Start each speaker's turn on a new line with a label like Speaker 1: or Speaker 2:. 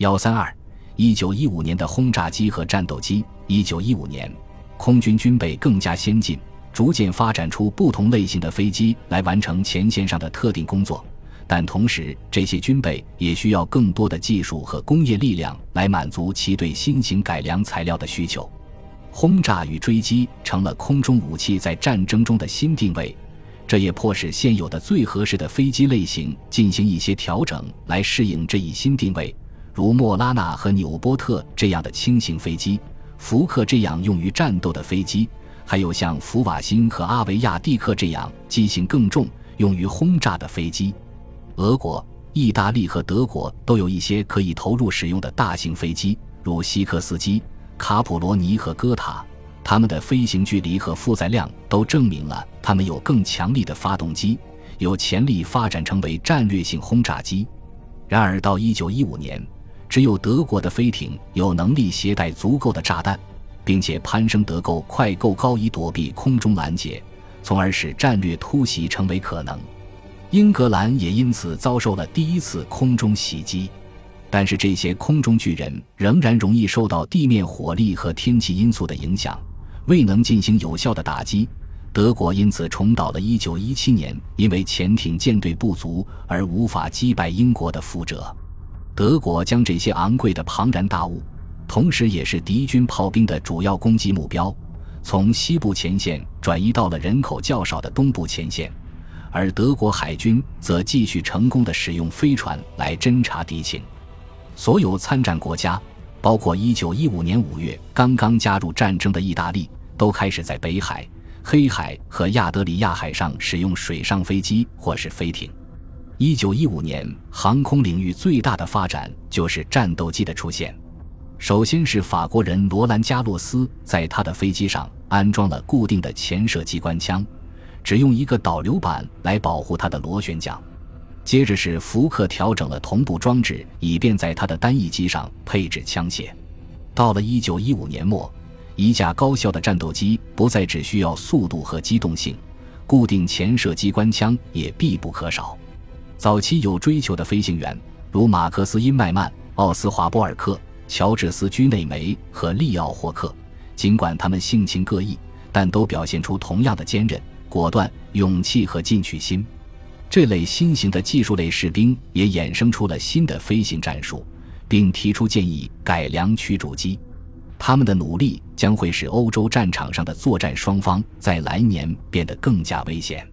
Speaker 1: 幺三二，一九一五年的轰炸机和战斗机。一九一五年，空军军备更加先进，逐渐发展出不同类型的飞机来完成前线上的特定工作。但同时，这些军备也需要更多的技术和工业力量来满足其对新型改良材料的需求。轰炸与追击成了空中武器在战争中的新定位，这也迫使现有的最合适的飞机类型进行一些调整来适应这一新定位。如莫拉纳和纽波特这样的轻型飞机，福克这样用于战斗的飞机，还有像福瓦辛和阿维亚蒂克这样机型更重、用于轰炸的飞机。俄国、意大利和德国都有一些可以投入使用的大型飞机，如西科斯基、卡普罗尼和戈塔。它们的飞行距离和负载量都证明了它们有更强力的发动机，有潜力发展成为战略性轰炸机。然而，到1915年。只有德国的飞艇有能力携带足够的炸弹，并且攀升得够快、够高以躲避空中拦截，从而使战略突袭成为可能。英格兰也因此遭受了第一次空中袭击。但是这些空中巨人仍然容易受到地面火力和天气因素的影响，未能进行有效的打击。德国因此重蹈了1917年因为潜艇舰队不足而无法击败英国的覆辙。德国将这些昂贵的庞然大物，同时也是敌军炮兵的主要攻击目标，从西部前线转移到了人口较少的东部前线，而德国海军则继续成功地使用飞船来侦察敌情。所有参战国家，包括1915年5月刚刚加入战争的意大利，都开始在北海、黑海和亚得里亚海上使用水上飞机或是飞艇。一九一五年，航空领域最大的发展就是战斗机的出现。首先是法国人罗兰加洛斯在他的飞机上安装了固定的前射机关枪，只用一个导流板来保护它的螺旋桨。接着是福克调整了同步装置，以便在他的单翼机上配置枪械。到了一九一五年末，一架高效的战斗机不再只需要速度和机动性，固定前射机关枪也必不可少。早期有追求的飞行员，如马克思·因麦曼、奥斯华·波尔克、乔治斯·居内梅和利奥·霍克，尽管他们性情各异，但都表现出同样的坚韧、果断、勇气和进取心。这类新型的技术类士兵也衍生出了新的飞行战术，并提出建议改良驱逐机。他们的努力将会使欧洲战场上的作战双方在来年变得更加危险。